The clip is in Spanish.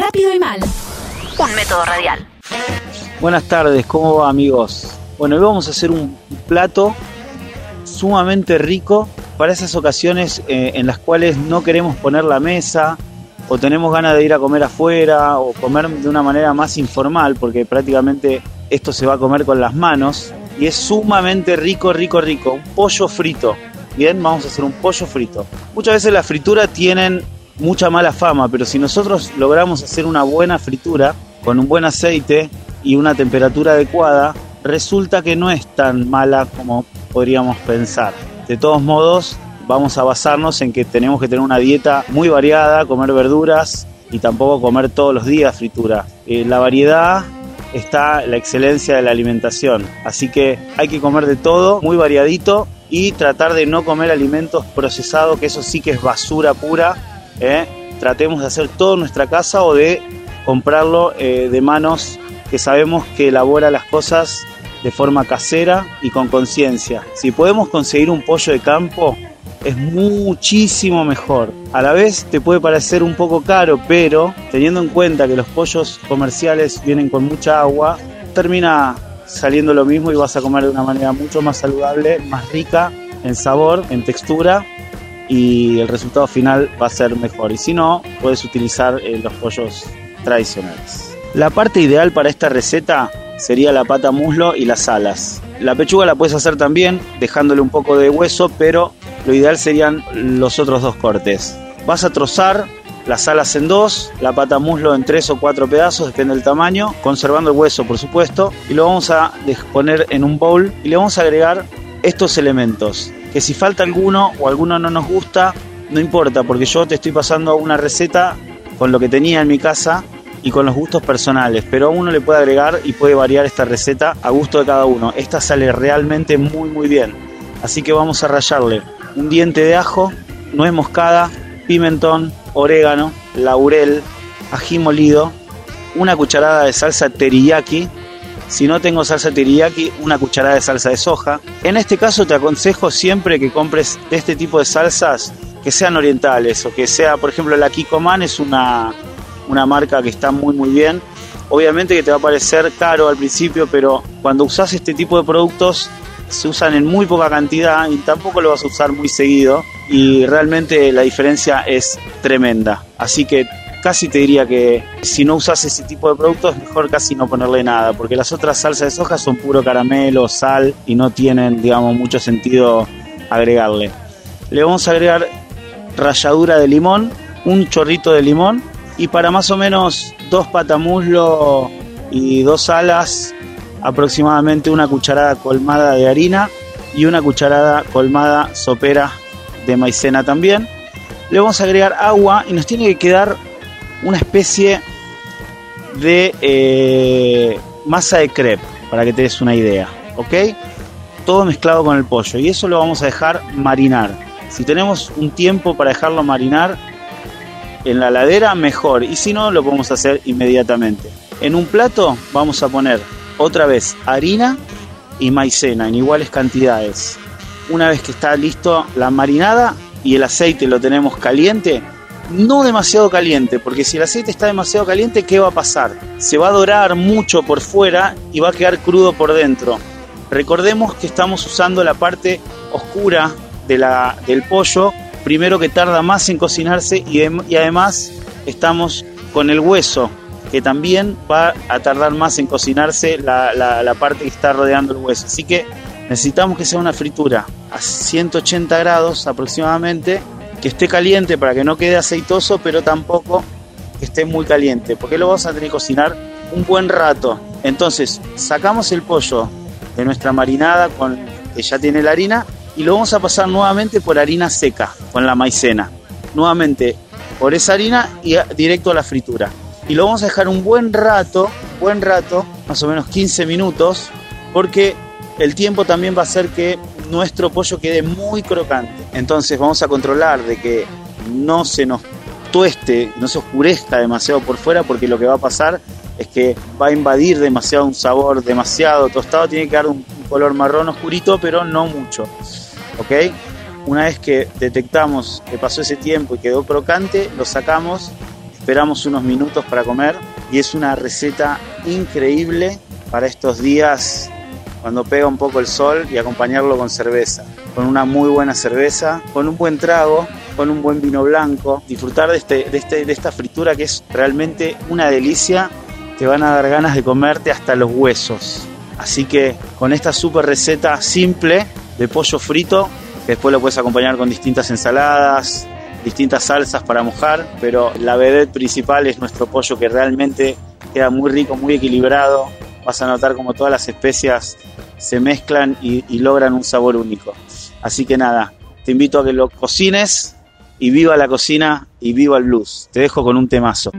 Rápido y mal. Un método radial. Buenas tardes, ¿cómo va amigos? Bueno, hoy vamos a hacer un plato sumamente rico para esas ocasiones eh, en las cuales no queremos poner la mesa o tenemos ganas de ir a comer afuera o comer de una manera más informal porque prácticamente esto se va a comer con las manos y es sumamente rico, rico, rico. Un pollo frito. Bien, vamos a hacer un pollo frito. Muchas veces las frituras tienen mucha mala fama, pero si nosotros logramos hacer una buena fritura con un buen aceite y una temperatura adecuada, resulta que no es tan mala como podríamos pensar. De todos modos, vamos a basarnos en que tenemos que tener una dieta muy variada, comer verduras y tampoco comer todos los días fritura. Eh, la variedad está la excelencia de la alimentación, así que hay que comer de todo, muy variadito y tratar de no comer alimentos procesados, que eso sí que es basura pura. ¿Eh? Tratemos de hacer todo nuestra casa o de comprarlo eh, de manos que sabemos que elabora las cosas de forma casera y con conciencia. Si podemos conseguir un pollo de campo, es muchísimo mejor. A la vez te puede parecer un poco caro, pero teniendo en cuenta que los pollos comerciales vienen con mucha agua, termina saliendo lo mismo y vas a comer de una manera mucho más saludable, más rica en sabor, en textura y el resultado final va a ser mejor. Y si no, puedes utilizar eh, los pollos tradicionales. La parte ideal para esta receta sería la pata muslo y las alas. La pechuga la puedes hacer también dejándole un poco de hueso, pero lo ideal serían los otros dos cortes. Vas a trozar las alas en dos, la pata muslo en tres o cuatro pedazos, depende del tamaño, conservando el hueso por supuesto, y lo vamos a poner en un bowl y le vamos a agregar estos elementos, que si falta alguno o alguno no nos gusta, no importa, porque yo te estoy pasando una receta con lo que tenía en mi casa y con los gustos personales, pero a uno le puede agregar y puede variar esta receta a gusto de cada uno. Esta sale realmente muy muy bien. Así que vamos a rallarle un diente de ajo, nuez moscada, pimentón, orégano, laurel, ají molido, una cucharada de salsa teriyaki. Si no tengo salsa teriyaki, una cucharada de salsa de soja. En este caso te aconsejo siempre que compres este tipo de salsas que sean orientales o que sea, por ejemplo, la Kikoman es una una marca que está muy muy bien. Obviamente que te va a parecer caro al principio, pero cuando usas este tipo de productos se usan en muy poca cantidad y tampoco lo vas a usar muy seguido y realmente la diferencia es tremenda. Así que casi te diría que si no usas ese tipo de productos mejor casi no ponerle nada, porque las otras salsas de soja son puro caramelo, sal y no tienen, digamos, mucho sentido agregarle. Le vamos a agregar ralladura de limón, un chorrito de limón y para más o menos dos patamuslo y dos alas, aproximadamente una cucharada colmada de harina y una cucharada colmada sopera de maicena también. Le vamos a agregar agua y nos tiene que quedar una especie de eh, masa de crepe, para que te des una idea, ¿ok? Todo mezclado con el pollo y eso lo vamos a dejar marinar. Si tenemos un tiempo para dejarlo marinar, en la ladera, mejor. Y si no, lo podemos hacer inmediatamente. En un plato vamos a poner otra vez harina y maicena en iguales cantidades. Una vez que está listo la marinada y el aceite lo tenemos caliente, no demasiado caliente, porque si el aceite está demasiado caliente, ¿qué va a pasar? Se va a dorar mucho por fuera y va a quedar crudo por dentro. Recordemos que estamos usando la parte oscura de la, del pollo primero que tarda más en cocinarse y, además estamos con el hueso, que también va a tardar más en cocinarse la, la, parte que está rodeando el hueso. Así que necesitamos que sea una fritura a 180 grados aproximadamente, que esté caliente para que no quede aceitoso, pero tampoco que esté muy caliente, porque lo vamos a tener que cocinar un buen rato. Entonces, sacamos el pollo de nuestra marinada con que ya tiene la harina y lo vamos a pasar nuevamente por harina seca con la maicena. Nuevamente por esa harina y directo a la fritura. Y lo vamos a dejar un buen rato, buen rato, más o menos 15 minutos, porque el tiempo también va a hacer que nuestro pollo quede muy crocante. Entonces vamos a controlar de que no se nos tueste, no se oscurezca demasiado por fuera, porque lo que va a pasar es que va a invadir demasiado un sabor demasiado tostado, tiene que dar un color marrón oscurito, pero no mucho. ¿Ok? Una vez que detectamos que pasó ese tiempo y quedó crocante, lo sacamos esperamos unos minutos para comer y es una receta increíble para estos días cuando pega un poco el sol y acompañarlo con cerveza, con una muy buena cerveza, con un buen trago, con un buen vino blanco, disfrutar de, este, de, este, de esta fritura que es realmente una delicia, te van a dar ganas de comerte hasta los huesos. Así que con esta super receta simple de pollo frito, que después lo puedes acompañar con distintas ensaladas, distintas salsas para mojar, pero la vedette principal es nuestro pollo que realmente queda muy rico, muy equilibrado. Vas a notar como todas las especias se mezclan y, y logran un sabor único. Así que nada, te invito a que lo cocines y viva la cocina y viva el blues. Te dejo con un temazo.